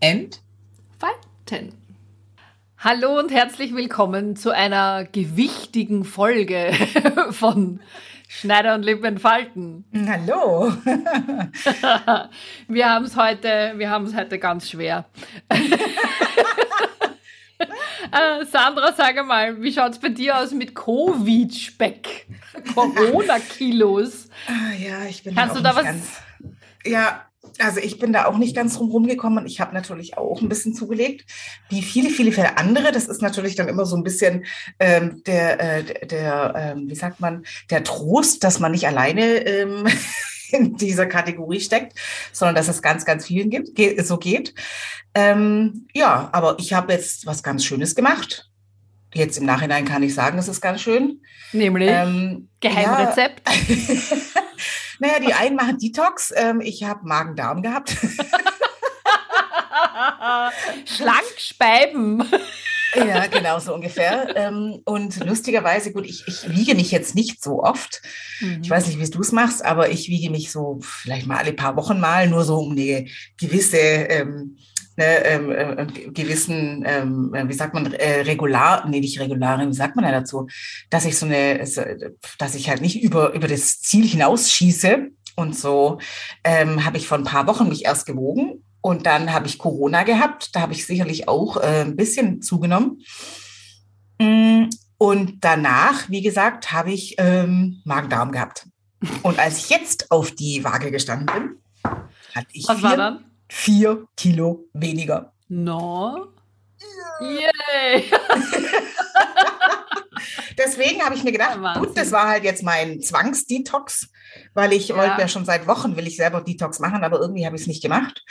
entfalten. Hallo und herzlich willkommen zu einer gewichtigen Folge von Schneider und Lipp entfalten. Hallo. wir haben es heute, wir haben es heute ganz schwer. äh, Sandra, sag mal, wie schaut es bei dir aus mit Covid-Speck? Corona-Kilos. Ah, ja, ich bin Kannst du da was? Ganz, ja, also ich bin da auch nicht ganz drum rumgekommen. Ich habe natürlich auch ein bisschen zugelegt, wie viele, viele, viele andere. Das ist natürlich dann immer so ein bisschen ähm, der, äh, der ähm, wie sagt man, der Trost, dass man nicht alleine ähm, in dieser Kategorie steckt, sondern dass es ganz, ganz vielen gibt, so geht. Ähm, ja, aber ich habe jetzt was ganz Schönes gemacht. Jetzt im Nachhinein kann ich sagen, es ist ganz schön. Nämlich Ähm, Geheimrezept. Ja. naja, die einen machen Detox. Ähm, ich habe Magen-Darm gehabt. Schlank speiben. ja, genau so ungefähr. Ähm, und lustigerweise, gut, ich, ich wiege mich jetzt nicht so oft. Mhm. Ich weiß nicht, wie du es machst, aber ich wiege mich so vielleicht mal alle paar Wochen mal, nur so um eine gewisse, ähm, ne, ähm, äh, gewissen, ähm, wie sagt man, äh, regular, nee, nicht regular, wie sagt man da dazu, dass ich so eine, dass ich halt nicht über, über das Ziel hinausschieße. Und so ähm, habe ich vor ein paar Wochen mich erst gewogen und dann habe ich Corona gehabt. Da habe ich sicherlich auch äh, ein bisschen zugenommen. Mm, Und danach, wie gesagt, habe ich ähm, Magen-Darm gehabt. Und als ich jetzt auf die Waage gestanden bin, hatte ich Was war vier, dann? Vier Kilo weniger. No. Yay! Deswegen habe ich mir gedacht, Wahnsinn. gut, das war halt jetzt mein Zwangsdetox, weil ich Ja. wollte ja schon seit Wochen, will ich selber Detox machen, aber irgendwie habe ich es nicht gemacht.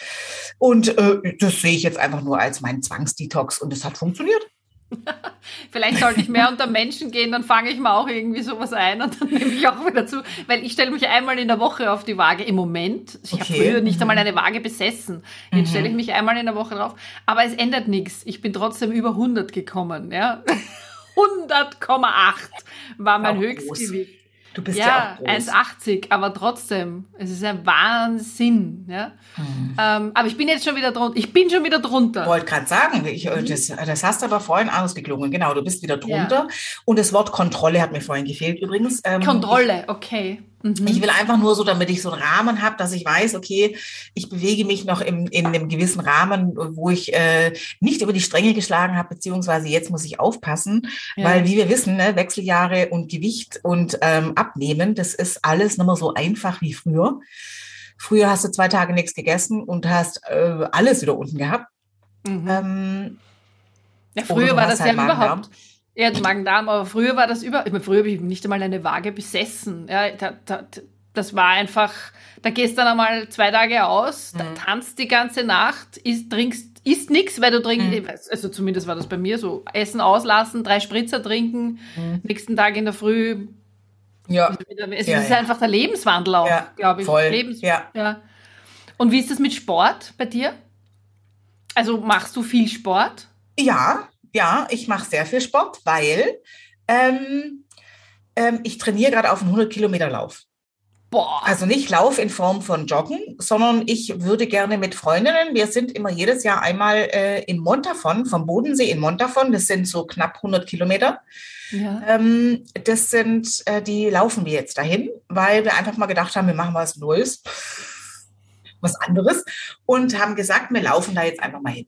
Und äh, das sehe ich jetzt einfach nur als mein Zwangsdetox und es hat funktioniert. Vielleicht sollte ich mehr unter Menschen gehen, dann fange ich mal auch irgendwie sowas ein und dann nehme ich auch wieder zu. Weil ich stelle mich einmal in der Woche auf die Waage im Moment. Ich habe Okay. früher nicht einmal eine Waage besessen. Jetzt Mhm. stelle ich mich einmal in der Woche drauf. Aber es ändert nichts. Ich bin trotzdem über 100 gekommen. Ja? 100,8 war mein Höchstgewicht. Du bist ja, Ja, auch groß. 1,80, aber trotzdem, es ist ein Wahnsinn. Ja? Hm. Ähm, aber ich bin jetzt schon wieder drunter. Ich bin schon wieder drunter. wollte gerade sagen, ich, Mhm. äh, das, das hast du aber vorhin anders geklungen. Genau, du bist wieder drunter. Und das Wort Kontrolle hat mir vorhin gefehlt übrigens. Ähm, Kontrolle, okay. Mhm. Ich, will einfach nur so, damit ich so einen Rahmen habe, dass ich weiß, okay, ich bewege mich noch im, in einem gewissen Rahmen, wo ich äh, nicht über die Stränge geschlagen habe, beziehungsweise jetzt muss ich aufpassen, Ja. weil wie wir wissen, ne, Wechseljahre und Gewicht und ähm, Abnehmen, das ist alles nicht mehr so einfach wie früher. Früher hast du zwei Tage nichts gegessen und hast äh, alles wieder unten gehabt. Mhm. Ähm, Ja, früher war das halt ja überhaupt. Ja, Magen-Darm, aber früher war das über. Ich meine, früher habe ich nicht einmal eine Waage besessen. Ja, da, da, das war einfach, da gehst dann einmal zwei Tage aus, da Mhm. tanzt die ganze Nacht, isst, trinkst, isst nichts, weil du trinkst, Mhm. also zumindest war das bei mir so, Essen auslassen, drei Spritzer trinken, Mhm. nächsten Tag in der Früh. ja, Es Ja, ist ja. einfach der Lebenswandel auch, Ja, glaube ich. voll. Lebens Ja. ja. Und wie ist das mit Sport bei dir? Also machst du viel Sport? Ja, ja, ich mache sehr viel Sport, weil ähm, ähm, ich trainiere gerade auf einen 100 Kilometer Lauf. Boah. Also nicht Lauf in Form von Joggen, sondern ich würde gerne mit Freundinnen, wir sind immer jedes Jahr einmal äh, in Montafon, vom Bodensee in Montafon, das sind so knapp 100 Kilometer. ja. Ähm, das sind, äh, die laufen wir jetzt dahin, weil wir einfach mal gedacht haben, wir machen was Neues, was anderes und haben gesagt, wir laufen da jetzt einfach mal hin.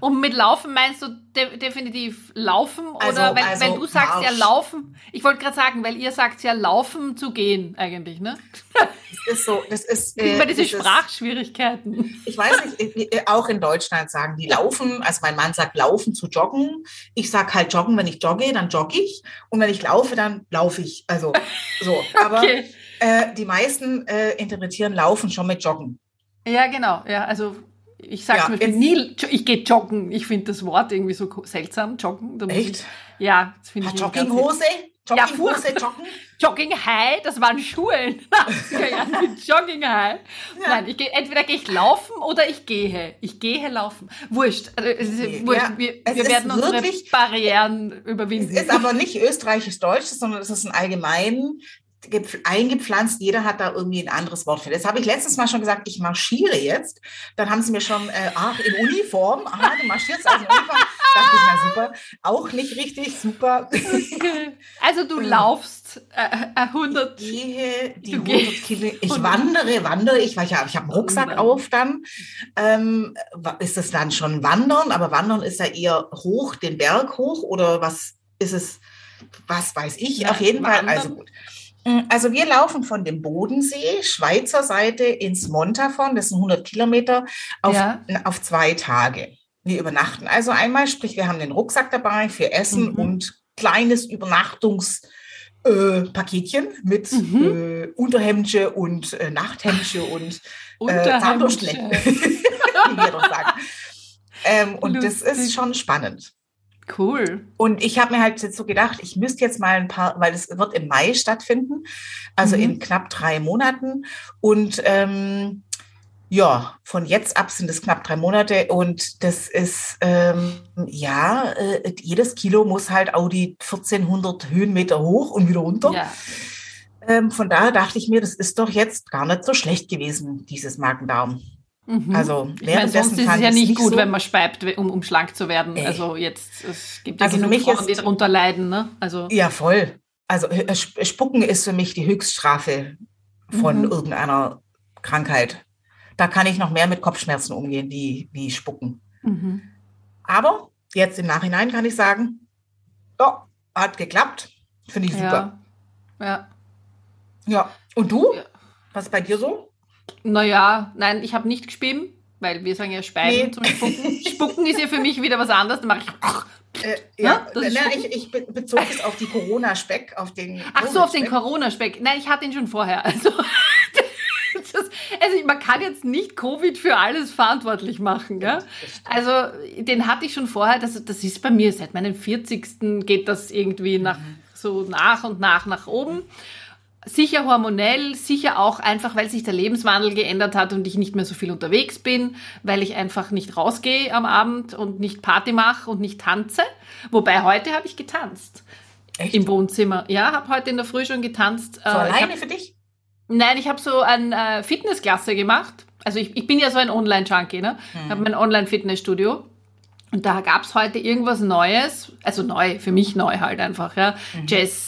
Und mit Laufen meinst du de definitiv Laufen? Also- oder weil, also weil du sagst ja Marsch. Laufen, ich wollte gerade sagen, weil ihr sagt ja Laufen zu gehen eigentlich, ne? Das ist so, das ist Immer diese das ist- Sprachschwierigkeiten. Ich weiß nicht, äh, auch in Deutschland sagen die laufen, also mein Mann sagt laufen zu joggen. Ich sag halt joggen, wenn ich jogge, dann jogge ich. Und wenn ich laufe, dann laufe ich. Also so. Aber Okay. äh, die meisten äh, interpretieren laufen schon mit joggen. Ja, genau. Ja, also ich sage Ja, jetzt- nie, ich gehe joggen. Ich finde das Wort irgendwie so seltsam, joggen. Echt? Ich, ja, das finde Hat ich Jogginghose? Ja, Jogginghose, furchtbar. Joggen? Jogging High, das waren Schuhe in den 80er Jahren mit Jogging High. Nein, ich gehe, entweder gehe ich laufen oder ich gehe. Ich gehe laufen. Wurscht. Also, es ist Okay, wurscht. ja, wir es wir werden unsere wirklich- Barrieren Es überwinden. ist aber nicht österreichisch-deutsch, sondern es ist ein allgemein eingepflanzt. Jeder hat da irgendwie ein anderes Wort für. Das habe ich letztes Mal schon gesagt, ich marschiere jetzt. Dann haben sie mir schon, äh, ach, in Uniform. Aha, du marschierst also in Uniform. Dachte ich, na super. Auch nicht richtig, super. Okay. Also du laufst äh, äh, 100. gehe die Du 100 gehst Kilo, ich 100. wandere, wandere ich, weil ich, ich habe einen Rucksack Wandern. auf dann. Ähm, ist das dann schon Wandern? Aber Wandern ist ja eher hoch, den Berg hoch oder was ist es? Was weiß ich? Ja, auf jeden Fall. wandern. Also gut. Mm, Also wir laufen von dem Bodensee, Schweizer Seite, ins Montafon, das sind 100 Kilometer, auf, Ja. auf zwei Tage. Wir übernachten also einmal, sprich wir haben den Rucksack dabei für Essen Mhm. und kleines Übernachtungs äh, Paketchen mit Mhm. äh, Unterhemdche und äh, Nachthemdche und äh. Zahnbürstchen, wie wir doch sagen. Ähm, und das Lustig. ist schon spannend. Cool. Und ich habe mir halt jetzt so gedacht, ich müsste jetzt mal ein paar, weil es wird im Mai stattfinden, also Mhm. in knapp drei Monaten. Und ähm, ja, von jetzt ab sind es knapp drei Monate und das ist, ähm, ja, äh, jedes Kilo muss halt auch die 1400 Höhenmeter hoch und wieder runter. Ja. Ähm, von daher dachte ich mir, das ist doch jetzt gar nicht so schlecht gewesen, dieses Magen-Darm. Mhm. Also Ich meine, sonst ist es ja ich nicht gut, so. wenn man speibt, um, um schlank zu werden. Ey. Also jetzt, es gibt ja Also genug mich Frauen, die darunter leiden. Ne? Also Ja, voll. Also äh, Sp- Spucken ist für mich die Höchststrafe von Mhm. irgendeiner Krankheit. Da kann ich noch mehr mit Kopfschmerzen umgehen, wie, wie Spucken. mhm. Aber jetzt im Nachhinein kann ich sagen, ja, hat geklappt. Finde ich super. ja. ja. Ja. Und du? Ja. Was ist bei dir so? Naja, nein, ich habe nicht gespieben, weil wir sagen ja Speiben Nee. zum Spucken. Spucken ist ja für mich wieder was anderes. Dann mache ich. Äh, Ja, nein, Spucken. ich, ich be- bezog es auf die Corona-Speck, auf den. Ach so, auf den. Corona-Speck. Nein, ich hatte ihn schon vorher. Also, das, also man kann jetzt nicht Covid für alles verantwortlich machen. Gell? Also den hatte ich schon vorher. Das, das ist bei mir seit meinem 40. geht das irgendwie nach, so nach und nach nach oben. Sicher hormonell, sicher auch einfach, weil sich der Lebenswandel geändert hat und ich nicht mehr so viel unterwegs bin, weil ich einfach nicht rausgehe am Abend und nicht Party mache und nicht tanze. Wobei heute habe ich getanzt Echt? im Wohnzimmer. Ja, habe heute in der Früh schon getanzt. so Äh, alleine hab, für dich? nein, ich habe so eine äh, Fitnessklasse gemacht. Also ich, ich bin ja so ein Online-Junkie, ne? Ich habe mein Online-Fitnessstudio. Und da gab es heute irgendwas Neues, also neu, für mich neu halt einfach, ja. Jazz,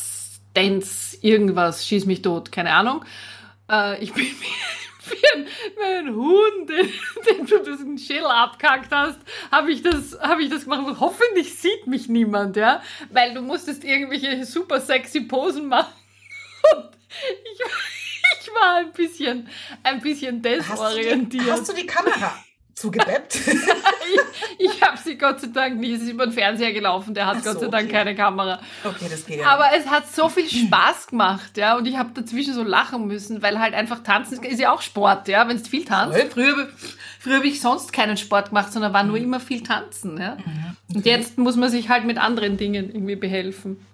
Dance, irgendwas, schieß mich tot, keine Ahnung. Äh, ich bin wie, ein, ein Huhn, den, den du diesen Schädel abkackt hast, habe ich, das, hab ich das gemacht. Und hoffentlich sieht mich niemand, ja. Weil du musstest irgendwelche super sexy Posen machen. Und ich, ich war ein bisschen, ein bisschen Hast du, die, desorientiert. hast du die Kamera zugebeppt? ich ich habe sie Gott sei Dank nicht. Es ist über den Fernseher gelaufen, der hat so, Gott sei Dank okay. keine Kamera. okay, das geht ja. Aber es hat so viel Spaß gemacht, ja. Und ich habe dazwischen so lachen müssen, weil halt einfach tanzen ist ja auch Sport, ja, wenn du viel tanzt. Voll. Früher, früher habe ich sonst keinen Sport gemacht, sondern war nur Mhm. immer viel tanzen, ja. Und jetzt muss man sich halt mit anderen Dingen irgendwie behelfen.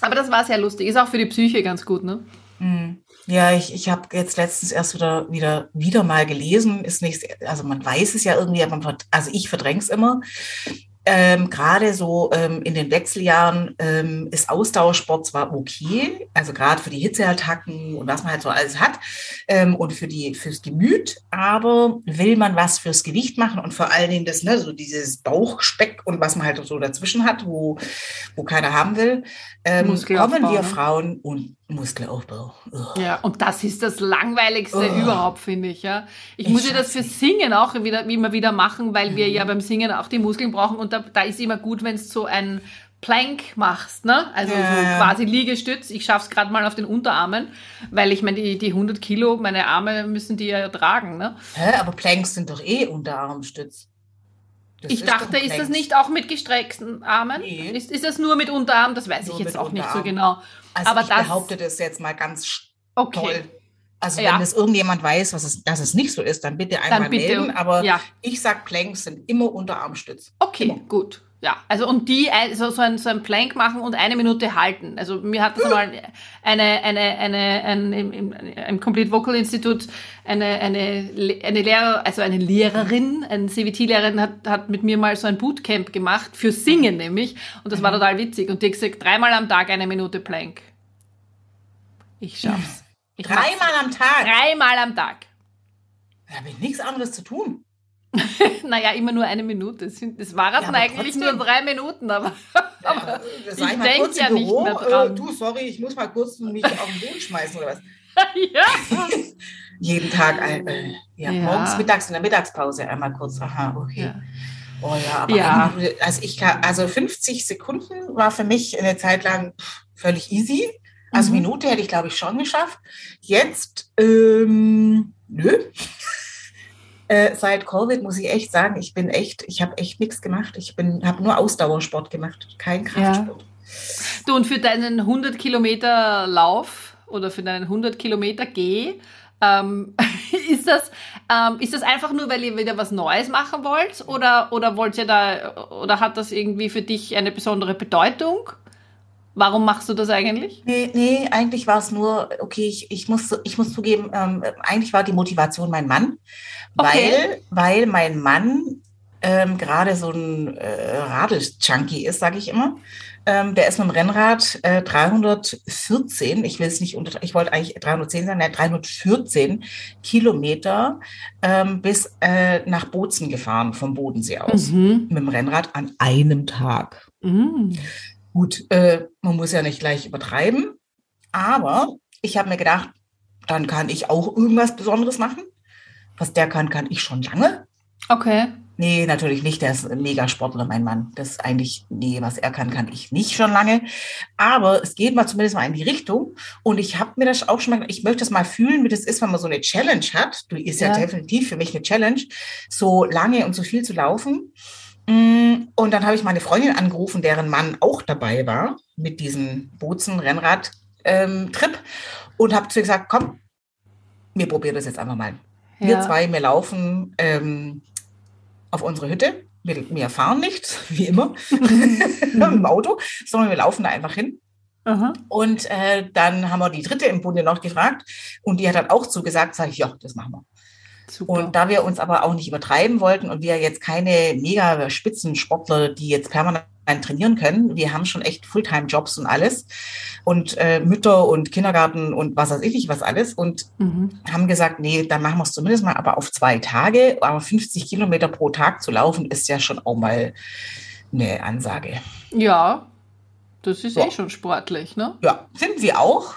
Aber das war sehr lustig. Ist auch für die Psyche ganz gut, ne? Mhm. Ja, ich, ich habe jetzt letztens erst wieder, wieder, wieder mal gelesen, ist nicht, also man weiß es ja irgendwie, aber man, also ich verdränge es immer. Ähm, Gerade so ähm, in den Wechseljahren ähm, ist Ausdauersport zwar okay, also gerade für die Hitzeattacken und was man halt so alles hat ähm, und für die fürs Gemüt, aber will man was fürs Gewicht machen und vor allen Dingen das, ne, so dieses Bauchspeck und was man halt so dazwischen hat, wo, wo keiner haben will, ähm, kommen wir ne? Frauen und Muskelaufbau. Ugh. Ja, und das ist das Langweiligste Oh. überhaupt, finde ich. Ja. Ich Ich muss ja das für. Singen auch wieder, immer wieder machen, weil wir ja beim Singen auch die Muskeln brauchen und da, da ist immer gut, wenn du so ein Plank machst, ne? Also Ja, so quasi Liegestütz. Ich schaff's gerade mal auf den Unterarmen, weil ich meine, die, die 100 Kilo, meine Arme müssen die ja tragen, ne? Hä, aber Planks sind doch eh Unterarmstütz. Das Ich doch dachte, ist das nicht auch mit gestreckten Armen? Nee. Ist, ist das nur mit Unterarm? Das weiß Nur ich jetzt auch nicht so Unterarm. genau. Also aber ich das- behaupte das jetzt mal ganz Okay. toll. Also Ja. wenn das irgendjemand weiß, was es, dass es nicht so ist, dann bitte einmal bitte, melden. Aber ja. ich sag, Planks sind immer Unterarmstütz. Okay, gut. Ja, also und die also so ein, so ein Plank machen und eine Minute halten. Also mir hat das mal eine, eine, eine, ein, im, im, im Complete Vocal Institute eine, eine, eine Lehrer, also eine Lehrerin, eine CVT-Lehrerin hat, hat mit mir mal so ein Bootcamp gemacht, für Singen nämlich. Und das war total witzig. Und die hat gesagt, dreimal am Tag eine Minute Plank. Ich schaff's. Dreimal am Tag. Dreimal am Tag. Da habe ich nichts anderes zu tun. Naja, immer nur eine Minute. Sind- Es waren Ja, aber eigentlich trotzdem. nur drei Minuten, aber Ja, ich sag mal denk kurz im ja nicht mehr dran. Äh, du, sorry, ich muss mal kurz mich auf den Boden schmeißen oder was. ja. Jeden Tag, äh, äh, ja, Ja. morgens, mittags in der Mittagspause einmal kurz. Aha, okay. Ja. Oh ja, aber Ja. Minute- also ich also 50 Sekunden war für mich eine Zeit lang pff, völlig easy. Also Mhm. Minute hätte ich, glaube ich, schon geschafft. Jetzt, ähm, nö. Äh, seit Covid muss ich echt sagen, ich bin echt, ich habe echt nichts gemacht. Ich bin, habe nur Ausdauersport gemacht, kein Kraftsport. Du, und für deinen 100 Kilometer Lauf oder für deinen 100 Kilometer Geh, ähm, ist, das, ähm, ist das einfach nur, weil ihr wieder was Neues machen wollt? Oder, oder wollt ihr da, oder hat das irgendwie für dich eine besondere Bedeutung? Warum machst du das eigentlich? Nee, nee, eigentlich war es nur, okay, ich, ich, muss, ich muss zugeben, ähm, eigentlich war die Motivation mein Mann, Okay. weil, weil mein Mann ähm, gerade so ein äh, Radl-Junkie ist, sage ich immer. Ähm, der ist mit dem Rennrad äh, 314, ich will es nicht unter, ich wollte eigentlich 310 sein, nein, 314 Kilometer ähm, bis äh, nach Bozen gefahren, vom Bodensee aus, Mhm. mit dem Rennrad an einem Tag. Mhm. Gut, äh, man muss ja nicht gleich übertreiben, aber ich habe mir gedacht, dann kann ich auch irgendwas Besonderes machen. Was der kann, kann ich schon lange. Okay. Nee, natürlich nicht. Der ist ein Megasportler, mein Mann. Das ist eigentlich, nee, was er kann, kann ich nicht schon lange. Aber es geht mal zumindest mal in die Richtung. Und ich habe mir das auch schon mal, gedacht, ich möchte das mal fühlen, wie das ist, wenn man so eine Challenge hat. Du ist ja, Ja. definitiv für mich eine Challenge, so lange und so viel zu laufen. Mm, Und dann habe ich meine Freundin angerufen, deren Mann auch dabei war mit diesem Bozen-Rennrad-Trip und habe zu ihr gesagt, komm, wir probieren das jetzt einfach mal. Wir Ja. zwei, wir laufen ähm, auf unsere Hütte. Wir, wir fahren nicht, wie immer, im Auto, sondern wir laufen da einfach hin. Aha. Und äh, dann haben wir die dritte im Bunde noch gefragt und die hat dann auch zugesagt, sage ich, ja, das machen wir. Super. Und da wir uns aber auch nicht übertreiben wollten und wir jetzt keine mega Spitzensportler, die jetzt permanent trainieren können, wir haben schon echt Fulltime-Jobs und alles und äh, Mütter und Kindergarten und was weiß ich nicht, was alles und mhm. haben gesagt, nee, dann machen wir es zumindest mal aber auf zwei Tage, aber 50 Kilometer pro Tag zu laufen ist ja schon auch mal eine Ansage. Ja, das ist Ja. eh schon sportlich, ne? Ja, sind sie auch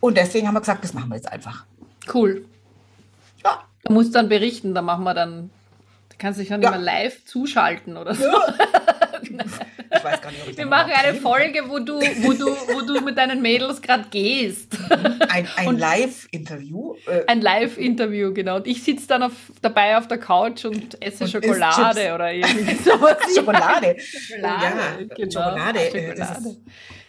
und deswegen haben wir gesagt, das machen wir jetzt einfach. Cool. Ja. Du musst dann berichten, da machen wir dann, da kannst du dich dann Ja. immer live zuschalten oder so. Ich weiß gar nicht, ob ich Wir machen eine reden Folge, wo du, wo du, wo du mit deinen Mädels gerade gehst. kann. Ein, ein Live-Interview. Äh, Ein Live-Interview, genau. Und ich sitze dann auf, dabei auf der Couch und esse Und Schokolade oder irgendwie sowas. Schokolade. Schokolade, ja, genau. Schokolade. äh, Schokolade.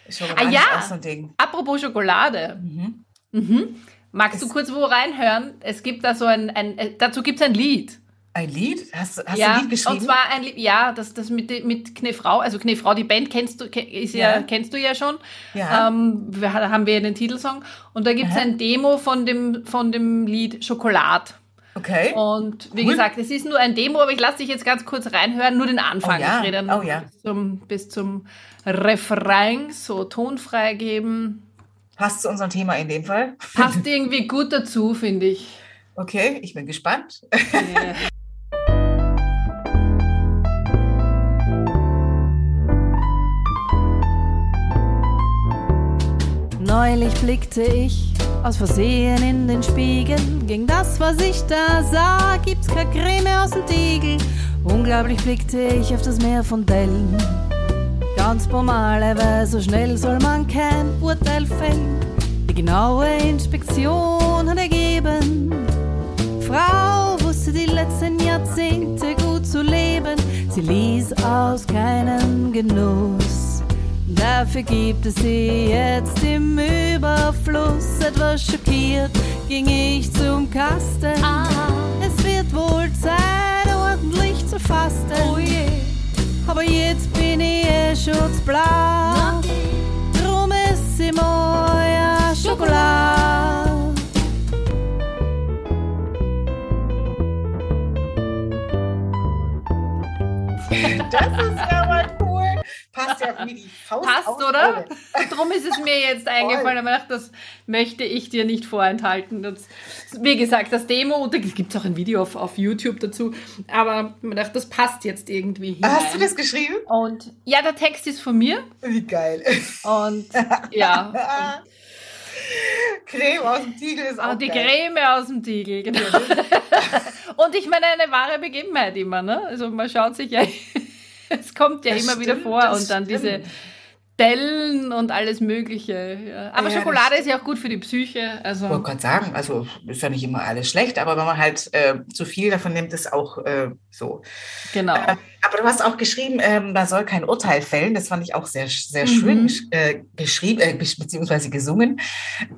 Ist, Schokolade Ah, ja. so. Apropos Schokolade. Mhm. Mhm. Magst du kurz wo reinhören? Es gibt da so ein, ein äh, dazu gibt es ein Lied. Ein Lied? Hast, du- hast ja, du ein Lied geschrieben? und zwar ein Lied, ja, das, das mit, mit Knefrau, also Knefrau, die Band kennst du, ist ja, Ja. kennst du ja schon. ja. Ähm, wir, ha- haben wir den Titelsong. Und da gibt es ein Demo von dem, von dem Lied Schokolad. okay. Und wie Cool. gesagt, es ist nur ein Demo, aber ich lasse dich jetzt ganz kurz reinhören, nur den Anfang. Oh ja, Ich rede dann oh ja. bis, zum, bis zum Refrain, so Ton freigeben. Passt zu unserem Thema in dem Fall. Passt irgendwie gut dazu, finde ich. Okay, ich bin gespannt. Ja. Neulich blickte ich aus Versehen in den Spiegel. Gegen das, was ich da sah, gibt's keine Creme aus dem Tiegel. Unglaublich blickte ich auf das Meer von Dellen. Ganz normale, weil so schnell soll man kein Urteil fällen. Die genaue Inspektion hat ergeben, Frau wusste die letzten Jahrzehnte gut zu leben. Sie ließ aus keinem Genuss. Dafür gibt es sie jetzt im Überfluss. Etwas schockiert ging ich zum Kasten. Ah. Es wird wohl Zeit, ordentlich zu fasten. Oh je. Aber jetzt bin ich eh schutzblau. Drum ist sie moja Schokolade. Das ist ja Passt ja wie die Faust Passt, oder? Drum ist es mir jetzt eingefallen, aber ich das möchte ich dir nicht vorenthalten. Das, wie gesagt, das Demo, und da gibt es auch ein Video auf, auf YouTube dazu, aber ich dachte, das passt jetzt irgendwie hinein. Hast du das geschrieben? Und ja, der Text ist von mir Wie geil. und ja, Creme aus dem Tiegel ist auch und die geil. Creme aus dem Tiegel, genau. und ich meine, eine wahre Begebenheit immer, ne? Also man schaut sich ja, es kommt ja Das immer wieder stimmt, vor das und dann diese stimmt. Dellen und alles Mögliche. Ja. Aber Ja, Schokolade ist ja auch gut für die Psyche. Also Ich wollte gerade sagen, also ist ja nicht immer alles schlecht, aber wenn man halt äh, zu viel davon nimmt, ist auch äh, so. genau. Äh, aber du hast auch geschrieben, ähm, man soll kein Urteil fällen. Das fand ich auch sehr, sehr Mhm. schön äh, geschrieben, äh, be- beziehungsweise gesungen.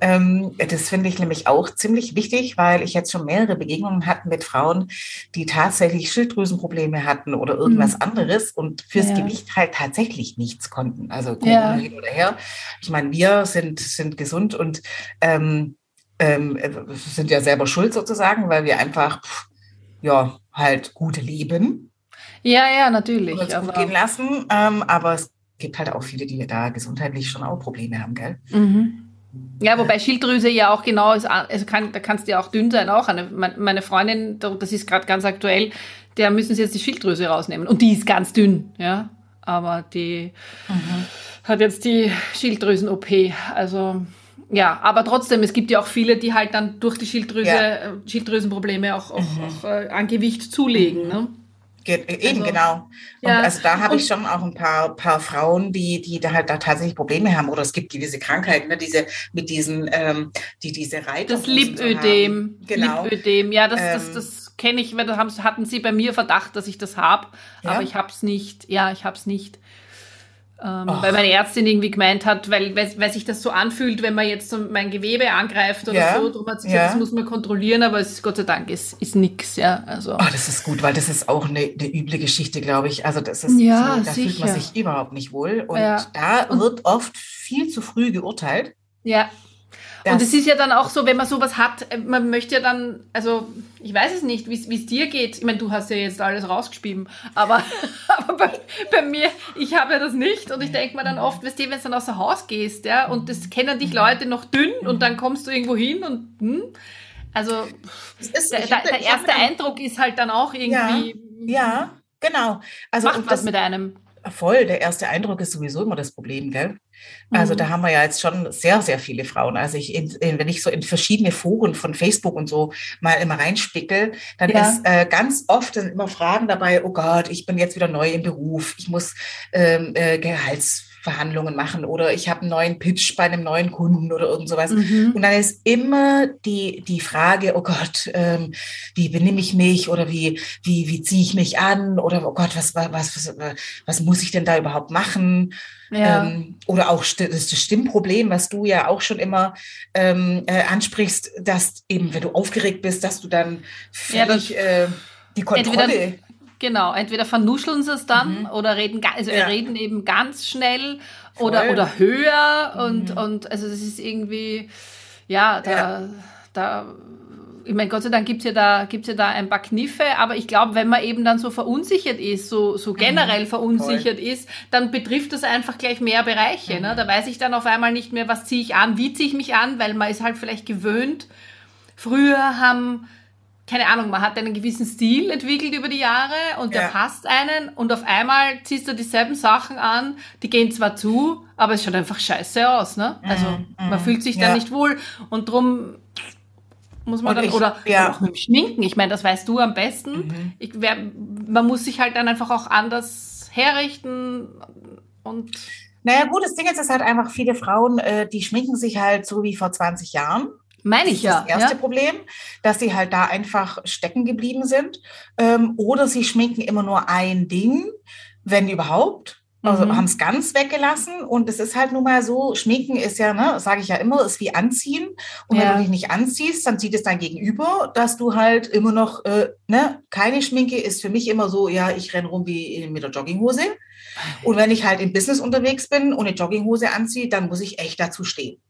Ähm, das finde ich nämlich auch ziemlich wichtig, weil ich jetzt schon mehrere Begegnungen hatte mit Frauen, die tatsächlich Schilddrüsenprobleme hatten oder irgendwas Mhm. anderes und fürs Ja. Gewicht halt tatsächlich nichts konnten. Also Ja. Corona hin oder her. Ich meine, wir sind, sind gesund und ähm, ähm, äh, sind ja selber schuld sozusagen, weil wir einfach, pff, ja, halt gut leben Ja, ja, natürlich. gut Aber, gehen lassen. Ähm, aber es gibt halt auch viele, die da gesundheitlich schon auch Probleme haben, gell? mhm. Ja, wobei Schilddrüse ja auch genau ist, also kann, da kannst du ja auch dünn sein, auch. Eine, mein- meine Freundin, das ist gerade ganz aktuell, der müssen sie jetzt die Schilddrüse rausnehmen. Und die ist ganz dünn, ja. Aber die hat jetzt die Schilddrüsen-OP. Also, ja, aber trotzdem, es gibt ja auch viele, die halt dann durch die Schilddrüse, Ja. äh, Schilddrüsenprobleme auch, auch, auch äh, an Gewicht zulegen, ne? Ge eben, Also, genau. Und ja. also da habe ich schon auch ein paar, paar Frauen, die, die da halt da tatsächlich Probleme haben. Oder es gibt gewisse Krankheiten, ne, diese, mit diesen, ähm, die diese Reiter. Das Lipödem. Genau. Lipödem, ja, das, das, Ähm. das kenne ich, weil da haben, hatten sie bei mir Verdacht, dass ich das habe, Ja? aber ich habe es nicht. Ja, ich habe es nicht. Ähm, Ach. weil meine Ärztin irgendwie gemeint hat, weil, weil, weil sich das so anfühlt, wenn man jetzt so mein Gewebe angreift oder Ja, so, darum hat sie ja. gesagt, das muss man kontrollieren, aber es ist Gott sei Dank ist, ist nix, ja. Also. Oh, das ist gut, weil das ist auch eine, eine üble Geschichte, glaube ich. Also das ist Ja, so, da fühlt man sicher. sich überhaupt nicht wohl. Und Ja. da wird oft viel zu früh geurteilt. Ja. Und es ist ja dann auch so, wenn man sowas hat, äh, man möchte ja dann, also ich weiß es nicht, wie es dir geht. Ich meine, du hast ja jetzt alles rausgeschrieben, aber, aber bei, bei mir, ich habe ja das nicht und ich denke mir dann oft, weißt du, wenn du dann außer Haus gehst, ja, und das kennen dich Leute noch dünn und dann kommst du irgendwo hin und, hm, also ist, der, der, der erste Eindruck ist halt dann auch irgendwie, Ja, genau. Also macht was das, mit einem. Voll, der erste Eindruck ist sowieso immer das Problem, gell? Also Mhm. da haben wir ja jetzt schon sehr, sehr viele Frauen. Also ich, in, in, wenn ich so in verschiedene Foren von Facebook und so mal immer reinspickel, dann Ja. ist äh, ganz oft sind immer Fragen dabei, oh Gott, ich bin jetzt wieder neu im Beruf, ich muss ähm, äh, Gehaltsverhandlungen machen oder ich habe einen neuen Pitch bei einem neuen Kunden oder irgend sowas. Mhm. Und dann ist immer die, die Frage, oh Gott, ähm, wie benehme ich mich oder wie, wie, wie ziehe ich mich an oder oh Gott, was, was, was, was muss ich denn da überhaupt machen? Ja. Ähm, oder auch das Stimmproblem, was du ja auch schon immer ähm, äh, ansprichst, dass eben, wenn du aufgeregt bist, dass du dann Ja, das- völlig äh, die Kontrolle. Genau, entweder vernuscheln sie es dann Mhm. oder reden, also Ja. reden eben ganz schnell oder, Voll. oder höher und, Mhm. und also das ist irgendwie, ja, da, Ja. da ich meine, Gott sei Dank gibt's ja da, gibt's ja da ein paar Kniffe, aber ich glaube, wenn man eben dann so verunsichert ist, so, so generell verunsichert ist, dann betrifft das einfach gleich mehr Bereiche. Ne? Da weiß ich dann auf einmal nicht mehr, was ziehe ich an, wie ziehe ich mich an, weil man ist halt vielleicht gewöhnt. Früher haben keine Ahnung, man hat einen gewissen Stil entwickelt über die Jahre und der Ja. passt einen und auf einmal ziehst du dieselben Sachen an, die gehen zwar zu, aber es schaut einfach scheiße aus, ne? Also Mhm, man mhm, fühlt sich ja. dann nicht wohl und drum muss man Und dann, ich- oder, ja. auch mit dem Schminken, ich meine, das weißt du am besten. Mhm. Ich wer, man muss sich halt dann einfach auch anders herrichten und Naja, gut, das Ding ist, es halt einfach viele Frauen, äh, die schminken sich halt so wie vor 20 Jahren. Meine Das ich ist ja. das erste ja? Problem, dass sie halt da einfach stecken geblieben sind. Ähm, oder sie schminken immer nur ein Ding, wenn überhaupt. Also mhm. haben es ganz weggelassen und es ist halt nun mal so, Schminken ist ja, ne, sage ich ja immer, ist wie Anziehen. Und ja. wenn du dich nicht anziehst, dann sieht es dein Gegenüber, dass du halt immer noch, äh, ne, keine Schminke ist für mich immer so, ja, ich renn rum wie mit der Jogginghose. Und wenn ich halt im Business unterwegs bin und eine Jogginghose anziehe, dann muss ich echt dazu stehen.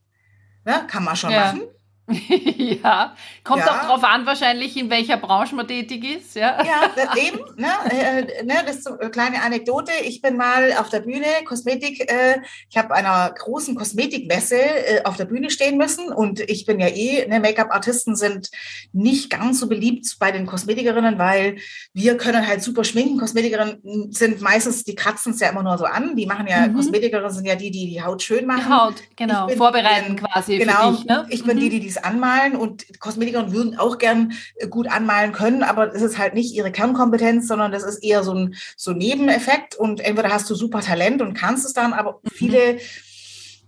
Ne, kann man schon ja. machen. ja, kommt ja. auch darauf an, wahrscheinlich, in welcher Branche man tätig ist. Ja, ja eben. Ne, äh, ne, das ist so eine kleine Anekdote. Ich bin mal auf der Bühne Kosmetik, äh, ich habe einer großen Kosmetikmesse äh, auf der Bühne stehen müssen und ich bin ja eh, ne, Make-up-Artisten sind nicht ganz so beliebt bei den Kosmetikerinnen, weil wir können halt super schminken. Kosmetikerinnen sind meistens, die kratzen es ja immer nur so an. Die machen ja, mhm. Kosmetikerinnen sind ja die, die die Haut schön machen. Die Haut, genau, vorbereiten quasi genau, für dich. Ne? Ich bin mhm. die, die die es anmalen und Kosmetikerin würden auch gern äh, gut anmalen können, aber es ist halt nicht ihre Kernkompetenz, sondern das ist eher so ein so Nebeneffekt und entweder hast du super Talent und kannst es dann, aber mhm. viele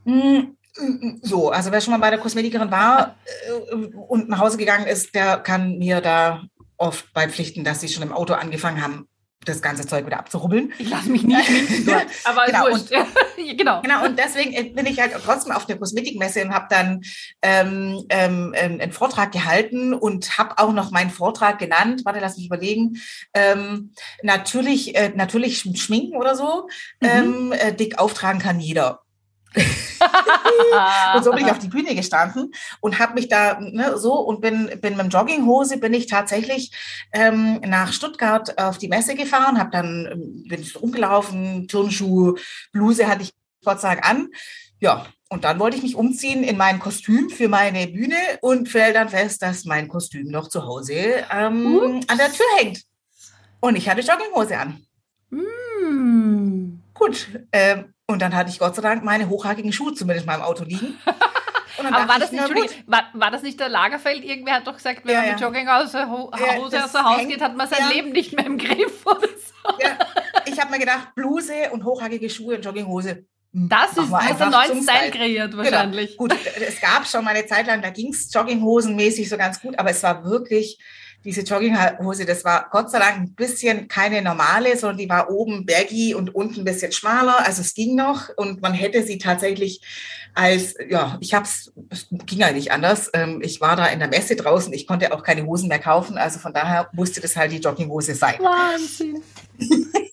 mh, hm, so, also wer schon mal bei der Kosmetikerin war äh, und nach Hause gegangen ist, der kann mir da oft beipflichten, dass sie schon im Auto angefangen haben, das ganze Zeug wieder abzurubbeln. Ich lasse mich nicht schminken aber genau, und, genau. genau. Und deswegen äh, bin ich halt trotzdem auf der Kosmetikmesse und habe dann ähm, ähm, ähm, einen Vortrag gehalten und habe auch noch meinen Vortrag genannt. Warte, lass mich überlegen. Ähm, natürlich, äh, natürlich schminken oder so. Mhm. Ähm, äh, dick auftragen kann jeder. und so bin ich auf die Bühne gestanden und habe mich da ne, so und bin, bin mit Jogginghose bin ich tatsächlich ähm, nach Stuttgart auf die Messe gefahren, habe dann ähm, bin ich rumgelaufen, Turnschuhe, Bluse hatte ich Gott sei Dank an. Ja, und dann wollte ich mich umziehen in mein Kostüm für meine Bühne und stelle dann fest, dass mein Kostüm noch zu Hause ähm, an der Tür hängt. Und ich hatte Jogginghose an. Mm. Gut, ähm, und dann hatte ich Gott sei Dank meine hochhackigen Schuhe zumindest mal im Auto liegen. Aber war das, nicht, war, war, das nicht der Lagerfeld? Irgendwer hat doch gesagt, wenn ja, man mit ja. Jogginghose Ho ja, aus dem Haus hängt, geht, hat man sein. Leben nicht mehr im Griff so. Ich habe mir gedacht, Bluse und hochhackige Schuhe und Jogginghose. Hm, das ist hast einen neuen Style kreiert genau. wahrscheinlich. Genau. Gut, es gab schon mal eine Zeit lang, da ging es jogginghosenmäßig so ganz gut, aber es war wirklich diese Jogginghose, das war Gott sei Dank ein bisschen keine normale, sondern die war oben baggy und unten ein bisschen schmaler. Also es ging noch und man hätte sie tatsächlich als, ja, ich habe es, es ging ja nicht anders. Ähm, ich war da in der Messe draußen, ich konnte auch keine Hosen mehr kaufen, also von daher musste das halt die Jogginghose sein. Wahnsinn.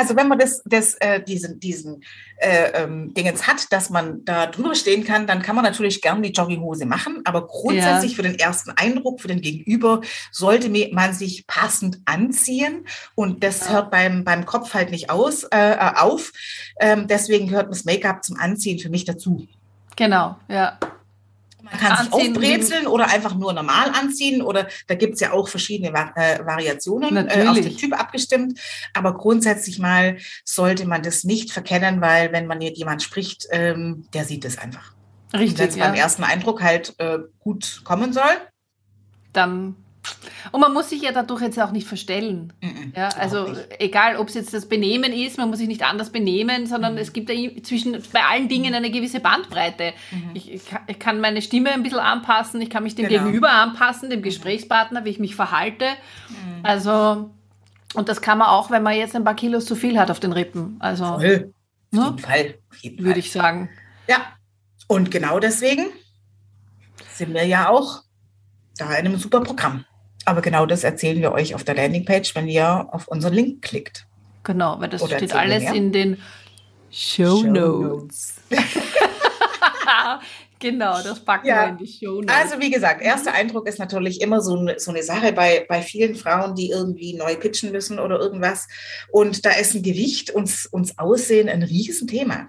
Also wenn man das, das äh, diesen, diesen äh, ähm, Dingens hat, dass man da drüber stehen kann, dann kann man natürlich gern die Jogginghose machen. Aber grundsätzlich ja. für den ersten Eindruck, für den Gegenüber, sollte man sich passend anziehen. Und das ja. hört beim, beim Kopf halt nicht aus, äh, äh auf. Ähm, deswegen gehört das Make-up zum Anziehen für mich dazu. Genau, ja. Man kann sich aufbrezeln oder einfach nur normal anziehen oder da gibt es ja auch verschiedene äh, Variationen äh, auf den Typ abgestimmt. Aber grundsätzlich mal sollte man das nicht verkennen, weil wenn man mit jemand spricht, ähm, der sieht es einfach. Richtig. Wenn es ja. beim ersten Eindruck halt äh, gut kommen soll, dann und man muss sich ja dadurch jetzt auch nicht verstellen. Mm ja, also egal, ob es jetzt das Benehmen ist, man muss sich nicht anders benehmen, sondern mm. es gibt ja zwischen bei allen Dingen eine gewisse Bandbreite. Mm. Ich, ich, kann meine Stimme ein bisschen anpassen, ich kann mich dem genau. Gegenüber anpassen, dem Gesprächspartner, wie ich mich verhalte. Mhm. Also und das kann man auch, wenn man jetzt ein paar Kilos zu viel hat auf den Rippen. Also Voll. Auf ne? jeden Fall. Würde ich sagen. Ja. Und genau deswegen sind wir ja auch da in einem super Programm. Aber genau das erzählen wir euch auf der Landingpage, wenn ihr auf unseren Link klickt. Genau, weil das Oder steht alles in den Show Notes. genau, das packen ja. wir in die Show Notes. Also wie gesagt, erster Eindruck ist natürlich immer so eine, so eine Sache bei, bei vielen Frauen, die irgendwie neu pitchen müssen oder irgendwas. Und da ist ein Gewicht und uns Aussehen ein Riesenthema.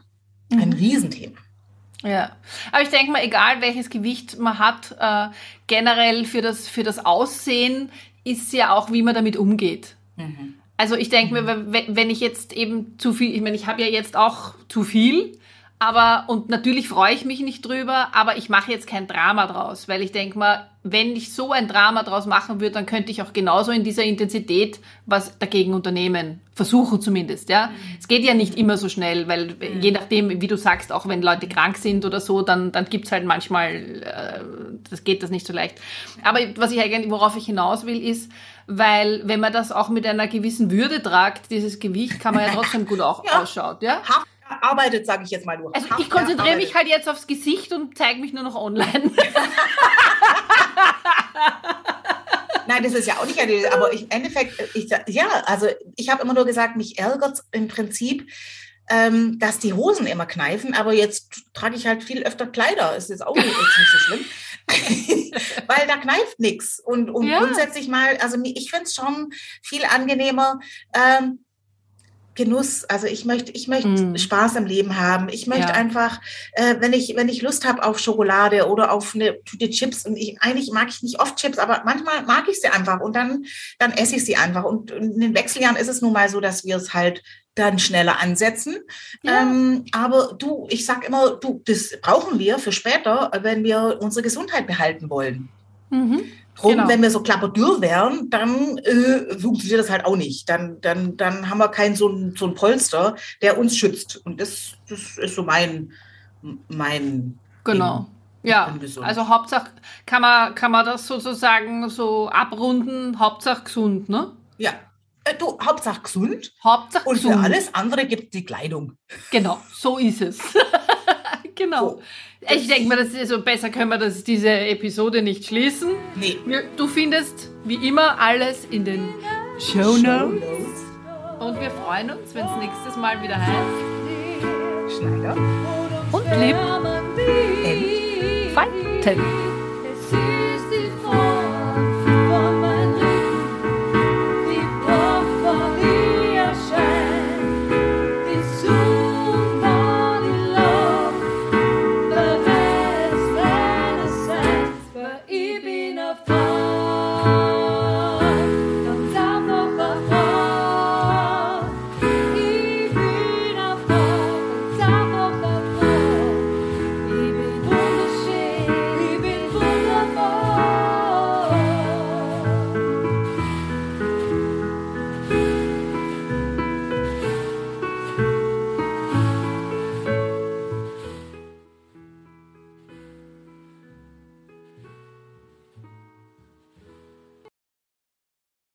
Ein mhm. Riesenthema. Ja, aber ich denke mal, egal welches Gewicht man hat, äh, generell für das, für das Aussehen ist ja auch, wie man damit umgeht. Mhm. Also ich denke mhm. mir, wenn ich jetzt eben zu viel, ich meine, ich habe ja jetzt auch zu viel, Aber, und natürlich freue ich mich nicht drüber, aber ich mache jetzt kein Drama draus, weil ich denke mal, wenn ich so ein Drama draus machen würde, dann könnte ich auch genauso in dieser Intensität was dagegen unternehmen. Versuchen zumindest, ja. Mhm. Es geht ja nicht immer so schnell, weil mhm. je nachdem, wie du sagst, auch wenn Leute krank sind oder so, dann, dann gibt's halt manchmal, äh, das geht das nicht so leicht. Aber was ich eigentlich, worauf ich hinaus will, ist, weil wenn man das auch mit einer gewissen Würde tragt, dieses Gewicht, kann man ja trotzdem gut auch ja. ausschaut, ja arbeitet, sage ich jetzt mal nur. Also ich konzentriere mich halt jetzt aufs Gesicht und zeige mich nur noch online. Nein, das ist ja auch nicht eine, aber im Endeffekt, ich, ja, also ich habe immer nur gesagt, mich ärgert im Prinzip, ähm, dass die Hosen immer kneifen, aber jetzt trage ich halt viel öfter Kleider. Ist jetzt auch nicht, nicht so schlimm. Weil da kneift nichts. Und, und ja. grundsätzlich mal, also ich finde es schon viel angenehmer, ähm, Genuss. Also ich möchte, ich möchte mm. Spaß im Leben haben. Ich möchte ja. einfach, äh, wenn ich, wenn ich Lust habe auf Schokolade oder auf eine Tüte Chips und ich eigentlich mag ich nicht oft Chips, aber manchmal mag ich sie einfach und dann, dann esse ich sie einfach. Und in den Wechseljahren ist es nun mal so, dass wir es halt dann schneller ansetzen. Ja. Ähm, aber du, ich sag immer, du, das brauchen wir für später, wenn wir unsere Gesundheit behalten wollen. Mhm. Drum, genau. wenn wir so klapperdürr wären, dann äh, funktioniert das halt auch nicht. Dann, dann, dann haben wir keinen so ein, so ein Polster, der uns schützt. Und das, das ist so mein, mein Genau. Ding. Ja, also Hauptsache kann man, kann man das sozusagen so abrunden, Hauptsache gesund, ne? Ja, äh, du, Hauptsache gesund. Hauptsache und gesund. Und für alles andere gibt die Kleidung. Genau, so ist es. genau. So. Ich denke mal, das ist so besser können wir das, diese Episode nicht schließen. Nee. Du findest wie immer alles in den Show Notes. Und wir freuen uns, wenn es nächstes Mal wieder heißt Schneider und Lieb Falten.